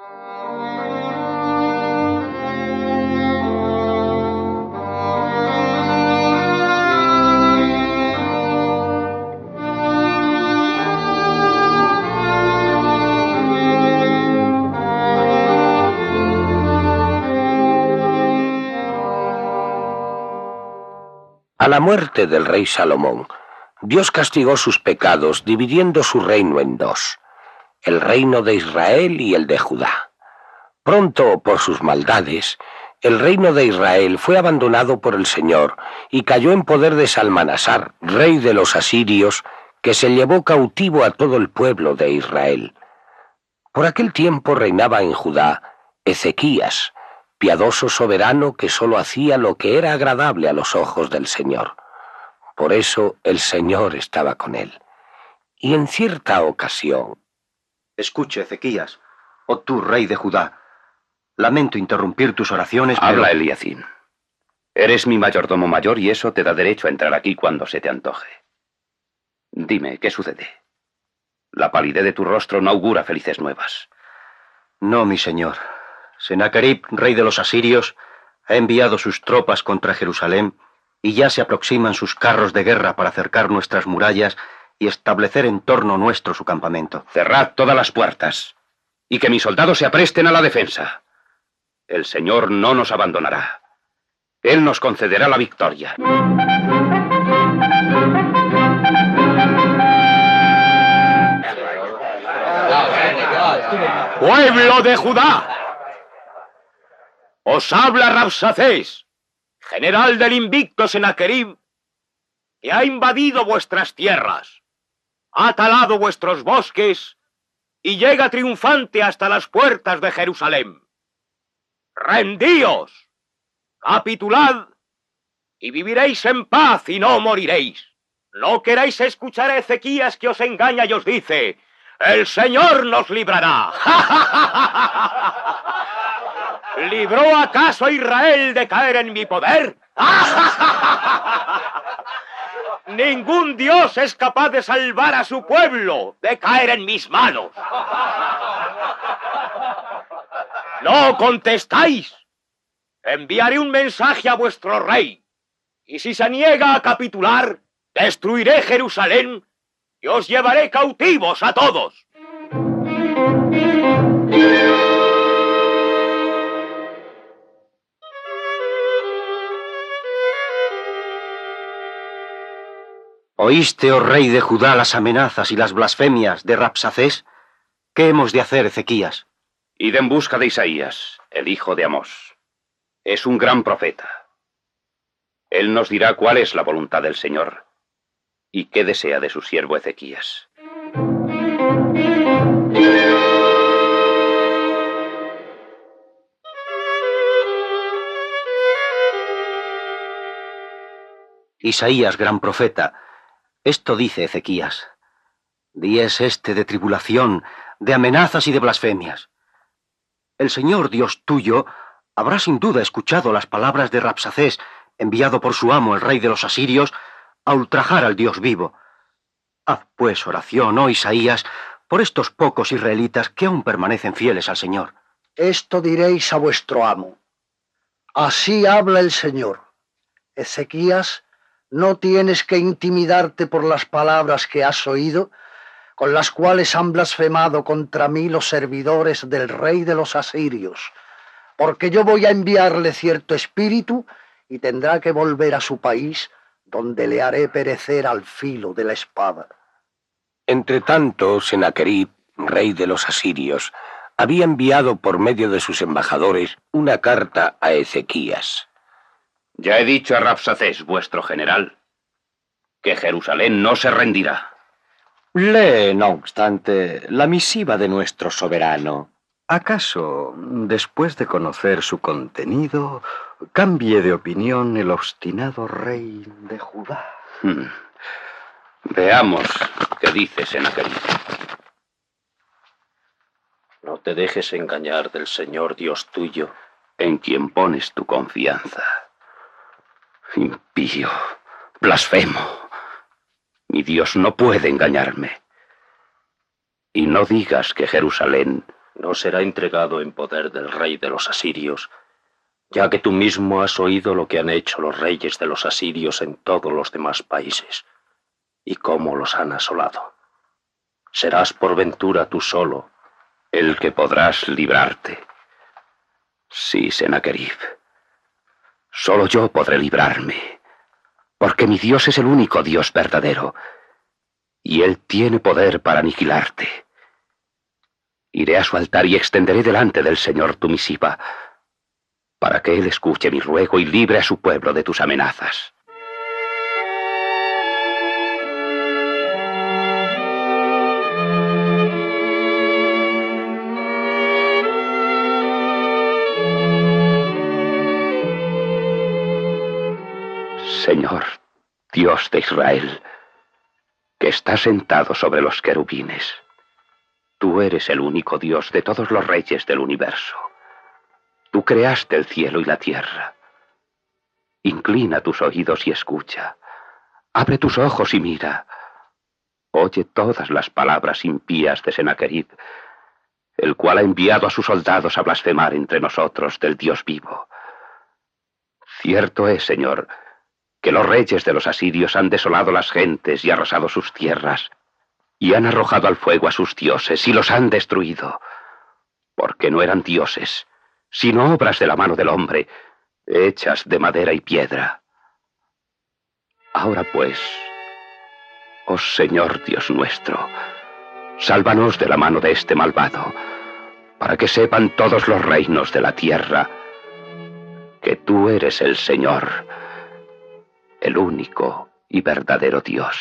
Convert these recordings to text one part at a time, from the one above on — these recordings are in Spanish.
A la muerte del rey Salomón, Dios castigó sus pecados dividiendo su reino en dos, el reino de Israel y el de Judá. Pronto, por sus maldades, el reino de Israel fue abandonado por el Señor y cayó en poder de Salmanasar, rey de los asirios, que se llevó cautivo a todo el pueblo de Israel. Por aquel tiempo reinaba en Judá Ezequías, piadoso soberano que sólo hacía lo que era agradable a los ojos del Señor. Por eso el Señor estaba con él. Y en cierta ocasión... Escuche, Ezequías, oh tú, rey de Judá. Lamento interrumpir tus oraciones, Habla. Eliacín. Eres mi mayordomo mayor y eso te da derecho a entrar aquí cuando se te antoje. Dime, ¿qué sucede? La palidez de tu rostro no augura felices nuevas. No, mi señor. Sennacherib, rey de los asirios, ha enviado sus tropas contra Jerusalén y ya se aproximan sus carros de guerra para cercar nuestras murallas y establecer en torno nuestro su campamento. Cerrad todas las puertas y que mis soldados se apresten a la defensa. El Señor no nos abandonará. Él nos concederá la victoria. Pueblo de Judá, os habla Rabsacés, general del invicto Senaquerib, que ha invadido vuestras tierras, ha talado vuestros bosques y llega triunfante hasta las puertas de Jerusalén. Rendíos, capitulad y viviréis en paz y no moriréis. No queréis escuchar a Ezequías que os engaña y os dice, el Señor nos librará. ¿Libró acaso a Israel de caer en mi poder? Ningún Dios es capaz de salvar a su pueblo de caer en mis manos. No contestáis. Enviaré un mensaje a vuestro rey. Y si se niega a capitular, destruiré Jerusalén y os llevaré cautivos a todos. ¿Oíste, oh rey de Judá, las amenazas y las blasfemias de Rapsacés? ¿Qué hemos de hacer, Ezequías? Id en busca de Isaías, el hijo de Amós. Es un gran profeta. Él nos dirá cuál es la voluntad del Señor y qué desea de su siervo Ezequías. Isaías, gran profeta, esto dice Ezequías. Día es este de tribulación, de amenazas y de blasfemias. El Señor Dios tuyo habrá sin duda escuchado las palabras de Rapsacés, enviado por su amo, el rey de los asirios, a ultrajar al Dios vivo. Haz pues oración, oh Isaías, por estos pocos israelitas que aún permanecen fieles al Señor. Esto diréis a vuestro amo. Así habla el Señor. Ezequías, no tienes que intimidarte por las palabras que has oído, con las cuales han blasfemado contra mí los servidores del rey de los asirios, porque yo voy a enviarle cierto espíritu y tendrá que volver a su país, donde le haré perecer al filo de la espada. Entre tanto, Sennacherib, rey de los asirios, había enviado por medio de sus embajadores una carta a Ezequías. Ya he dicho a Rapsacés, vuestro general, que Jerusalén no se rendirá. Lee, no obstante, la misiva de nuestro soberano. ¿Acaso, después de conocer su contenido, cambie de opinión el obstinado rey de Judá? Hmm. Veamos qué dice Senaquerib. No te dejes engañar del Señor Dios tuyo, en quien pones tu confianza. Impío, blasfemo. Mi Dios no puede engañarme. Y no digas que Jerusalén no será entregado en poder del rey de los asirios, ya que tú mismo has oído lo que han hecho los reyes de los asirios en todos los demás países, y cómo los han asolado. Serás por ventura tú solo el que podrás librarte. Sí, Sennacherib. Solo yo podré librarme, porque mi Dios es el único Dios verdadero, y Él tiene poder para aniquilarte. Iré a su altar y extenderé delante del Señor tu misiva, para que Él escuche mi ruego y libre a su pueblo de tus amenazas. Señor, Dios de Israel, que está sentado sobre los querubines. Tú eres el único Dios de todos los reyes del universo. Tú creaste el cielo y la tierra. Inclina tus oídos y escucha. Abre tus ojos y mira. Oye todas las palabras impías de Sennacherib, el cual ha enviado a sus soldados a blasfemar entre nosotros del Dios vivo. Cierto es, Señor, que los reyes de los asirios han desolado las gentes y arrasado sus tierras, y han arrojado al fuego a sus dioses y los han destruido, porque no eran dioses, sino obras de la mano del hombre, hechas de madera y piedra. Ahora pues, oh Señor Dios nuestro, sálvanos de la mano de este malvado, para que sepan todos los reinos de la tierra que tú eres el Señor el único y verdadero Dios.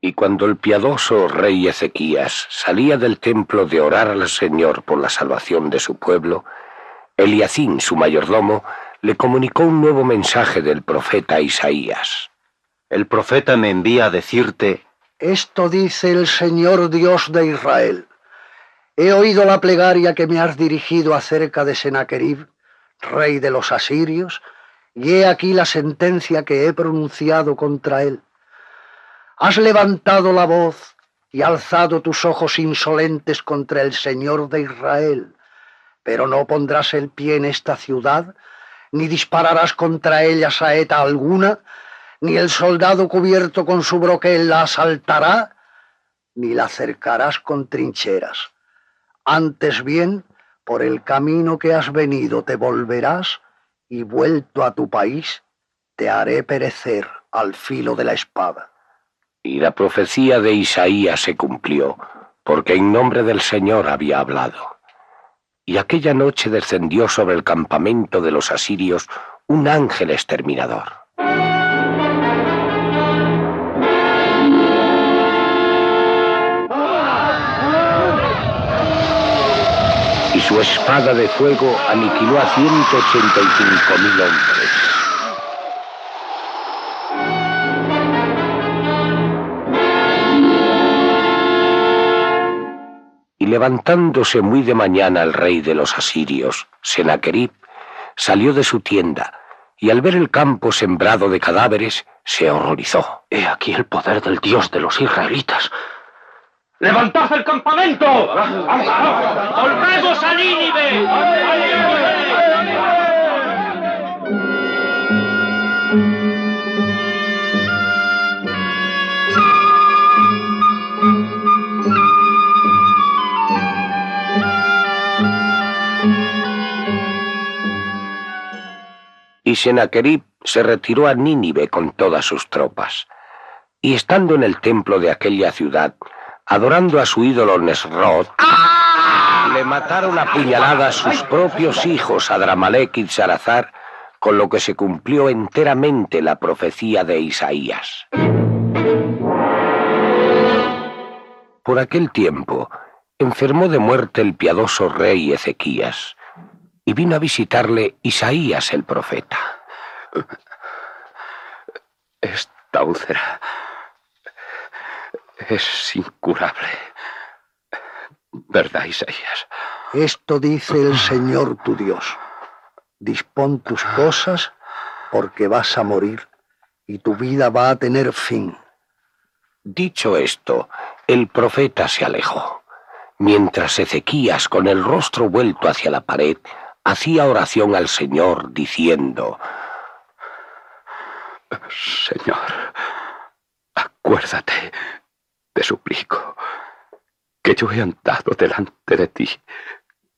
Y cuando el piadoso rey Ezequías salía del templo de orar al Señor por la salvación de su pueblo, Eliacín, su mayordomo, le comunicó un nuevo mensaje del profeta Isaías. El profeta me envía a decirte, Esto dice el Señor Dios de Israel. He oído la plegaria que me has dirigido acerca de Sennacherib, rey de los asirios, y he aquí la sentencia que he pronunciado contra él. Has levantado la voz y alzado tus ojos insolentes contra el Señor de Israel, pero no pondrás el pie en esta ciudad ni dispararás contra ella saeta alguna, ni el soldado cubierto con su broquel la asaltará, ni la cercarás con trincheras. Antes bien, por el camino que has venido te volverás, y vuelto a tu país, te haré perecer al filo de la espada. Y la profecía de Isaías se cumplió, porque en nombre del Señor había hablado. Y aquella noche descendió sobre el campamento de los asirios un ángel exterminador. Y su espada de fuego aniquiló a 185 mil levantándose muy de mañana el rey de los asirios, Sennacherib, salió de su tienda, y al ver el campo sembrado de cadáveres, se horrorizó. He aquí el poder del Dios de los israelitas. ¡Levantad el campamento! ¡Volvemos a Nínive! Y Sennacherib se retiró a Nínive con todas sus tropas. Y estando en el templo de aquella ciudad, adorando a su ídolo Nesrod, le mataron a puñaladas sus propios hijos Adramalek y Zarazar, con lo que se cumplió enteramente la profecía de Isaías. Por aquel tiempo, enfermó de muerte el piadoso rey Ezequías, y vino a visitarle Isaías el profeta. Esta úlcera es incurable. verdad, Isaías. Esto dice el Señor tu Dios. Dispón tus cosas porque vas a morir y tu vida va a tener fin. Dicho esto, el profeta se alejó, mientras Ezequías, con el rostro vuelto hacia la pared, hacía oración al Señor, diciendo, Señor, acuérdate, te suplico, que yo he andado delante de ti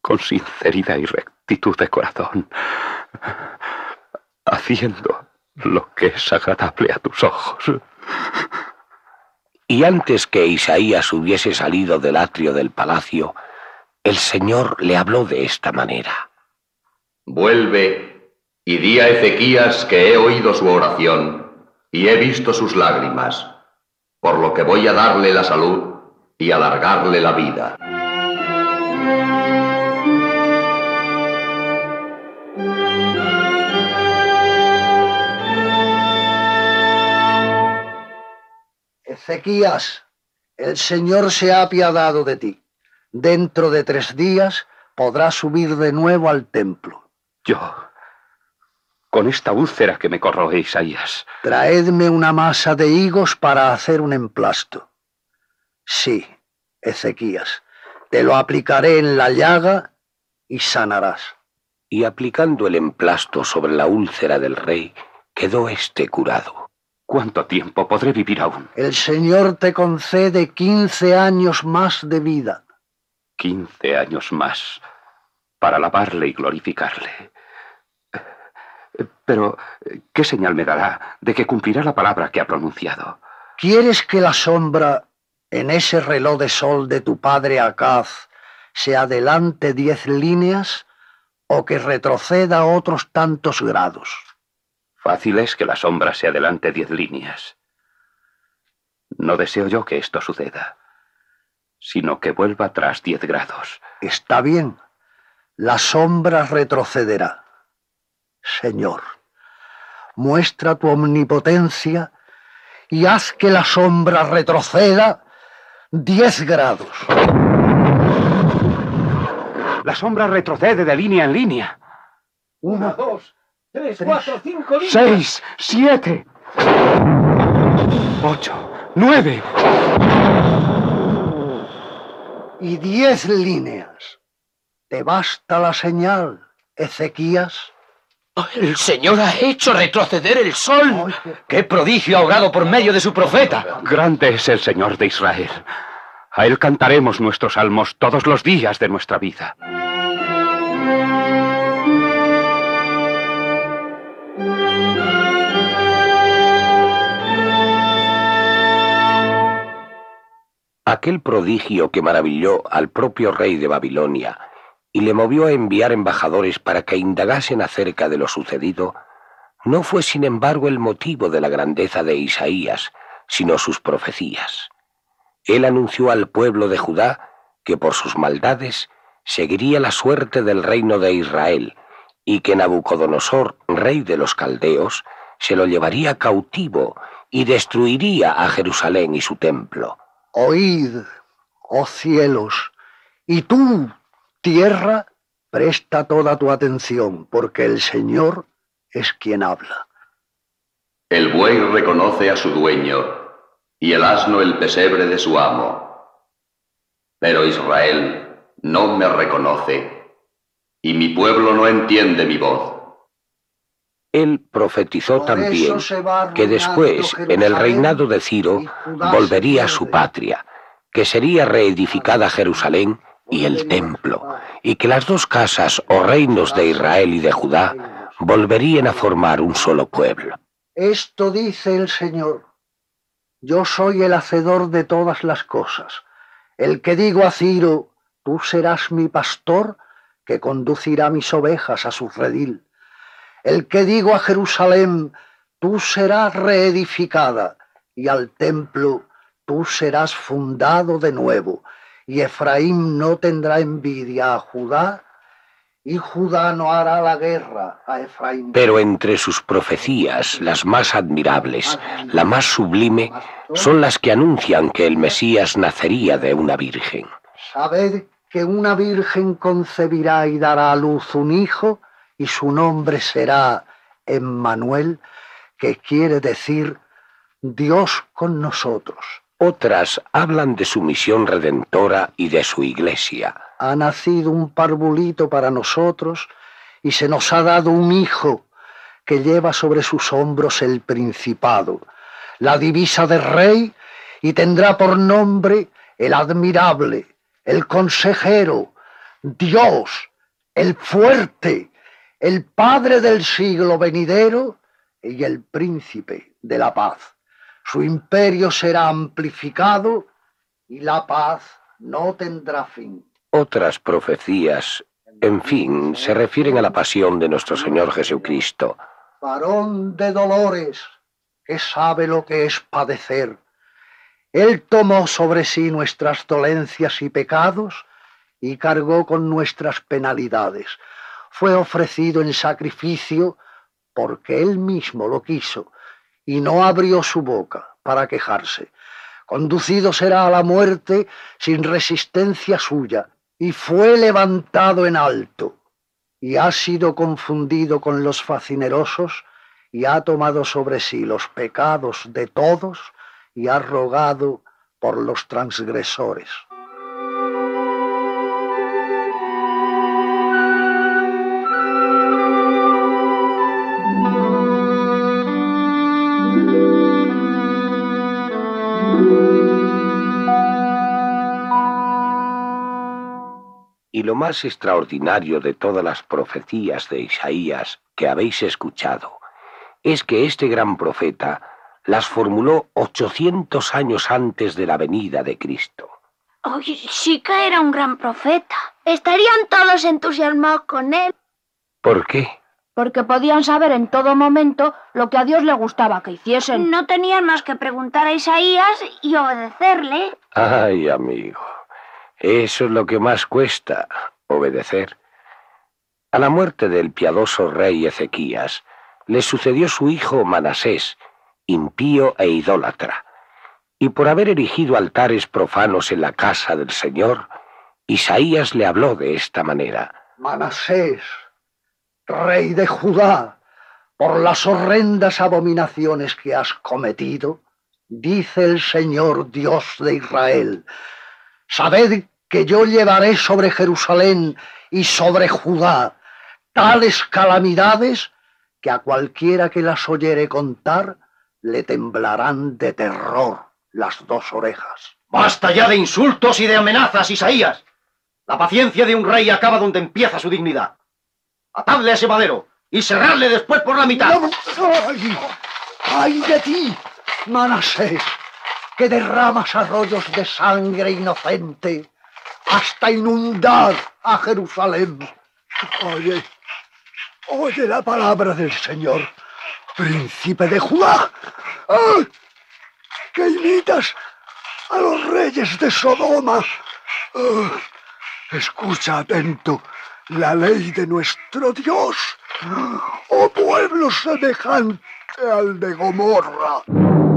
con sinceridad y rectitud de corazón, haciendo lo que es agradable a tus ojos. Y antes que Isaías hubiese salido del atrio del palacio, el Señor le habló de esta manera. Vuelve y di a Ezequías que he oído su oración y he visto sus lágrimas, por lo que voy a darle la salud y alargarle la vida. Ezequías, el Señor se ha apiadado de ti. Dentro de tres días podrás subir de nuevo al templo. Yo, con esta úlcera que me corroe, Isaías. Traedme una masa de higos para hacer un emplasto. Sí, Ezequías, te lo aplicaré en la llaga y sanarás. Y aplicando el emplasto sobre la úlcera del rey, quedó éste curado. ¿Cuánto tiempo podré vivir aún? El Señor te concede quince años más de vida. Quince años más para alabarle y glorificarle. Pero, ¿qué señal me dará de que cumplirá la palabra que ha pronunciado? ¿Quieres que la sombra en ese reloj de sol de tu padre Acaz se adelante diez líneas o que retroceda otros tantos grados? Fácil es que la sombra se adelante diez líneas. No deseo yo que esto suceda, sino que vuelva atrás diez grados. Está bien, la sombra retrocederá. Señor, muestra tu omnipotencia y haz que la sombra retroceda diez grados. La sombra retrocede de línea en línea. Una, dos, tres, cuatro, cinco, Seis, siete, ocho, nueve. y diez líneas. ¿Te basta la señal, Ezequías? El Señor ha hecho retroceder el sol. ¡Qué prodigio ahogado por medio de su profeta! Grande es el Señor de Israel. A Él cantaremos nuestros salmos todos los días de nuestra vida. Aquel prodigio que maravilló al propio rey de Babilonia y le movió a enviar embajadores para que indagasen acerca de lo sucedido, no fue sin embargo el motivo de la grandeza de Isaías, sino sus profecías. Él anunció al pueblo de Judá que por sus maldades seguiría la suerte del reino de Israel y que Nabucodonosor, rey de los caldeos, se lo llevaría cautivo y destruiría a Jerusalén y su templo. Oíd, oh cielos, y tú, tierra, presta toda tu atención, porque el Señor es quien habla. El buey reconoce a su dueño y el asno el pesebre de su amo. Pero Israel no me reconoce y mi pueblo no entiende mi voz. Él profetizó también que después, en el reinado de Ciro, volvería a su patria, que sería reedificada Jerusalén y el templo, y que las dos casas o reinos de Israel y de Judá volverían a formar un solo pueblo. Esto dice el Señor. Yo soy el hacedor de todas las cosas. El que digo a Ciro, tú serás mi pastor, que conducirá mis ovejas a su redil. El que digo a Jerusalén, tú serás reedificada, y al templo, tú serás fundado de nuevo. Y Efraín no tendrá envidia a Judá, y Judá no hará la guerra a Efraín. Pero entre sus profecías, las más admirables, la más sublime, son las que anuncian que el Mesías nacería de una virgen. Sabed que una virgen concebirá y dará a luz un hijo y su nombre será Emmanuel, que quiere decir Dios con nosotros. Otras hablan de su misión redentora y de su iglesia. Ha nacido un parvulito para nosotros y se nos ha dado un hijo que lleva sobre sus hombros el principado, la divisa de rey y tendrá por nombre el admirable, el consejero, Dios, el fuerte, el Padre del siglo venidero y el príncipe de la paz. Su imperio será amplificado y la paz no tendrá fin. Otras profecías, en fin, se refieren a la pasión de nuestro Señor Jesucristo. Varón de dolores, que sabe lo que es padecer. Él tomó sobre sí nuestras dolencias y pecados y cargó con nuestras penalidades fue ofrecido en sacrificio porque él mismo lo quiso y no abrió su boca para quejarse. Conducido será a la muerte sin resistencia suya y fue levantado en alto y ha sido confundido con los facinerosos y ha tomado sobre sí los pecados de todos y ha rogado por los transgresores. Lo más extraordinario de todas las profecías de Isaías que habéis escuchado es que este gran profeta las formuló 800 años antes de la venida de Cristo. Oye, sí que era un gran profeta. Estarían todos entusiasmados con él. ¿Por qué? Porque podían saber en todo momento lo que a Dios le gustaba que hiciesen. No tenían más que preguntar a Isaías y obedecerle. Ay, amigo. Eso es lo que más cuesta, obedecer. A la muerte del piadoso rey Ezequías, le sucedió su hijo Manasés, impío e idólatra, y por haber erigido altares profanos en la casa del Señor, Isaías le habló de esta manera. Manasés, rey de Judá, por las horrendas abominaciones que has cometido, dice el Señor Dios de Israel, Sabed que yo llevaré sobre Jerusalén y sobre Judá tales calamidades que a cualquiera que las oyere contar le temblarán de terror las dos orejas. Basta ya de insultos y de amenazas, Isaías. La paciencia de un rey acaba donde empieza su dignidad. Atadle a ese madero y cerrarle después por la mitad. ¡Ay! ¡Ay de ti, Manasés! Que derramas arroyos de sangre inocente hasta inundar a Jerusalén. Oye, oye la palabra del Señor, príncipe de Judá, que imitas a los reyes de Sodoma. Escucha atento la ley de nuestro Dios, oh pueblo semejante al de Gomorra.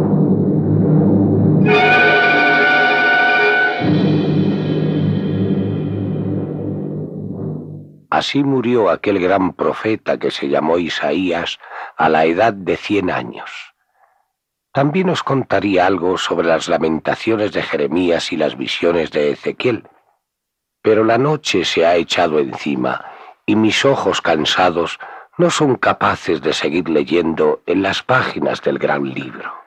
Así murió aquel gran profeta que se llamó Isaías a la edad de cien años. También os contaría algo sobre las lamentaciones de Jeremías y las visiones de Ezequiel, pero la noche se ha echado encima y mis ojos cansados no son capaces de seguir leyendo en las páginas del gran libro.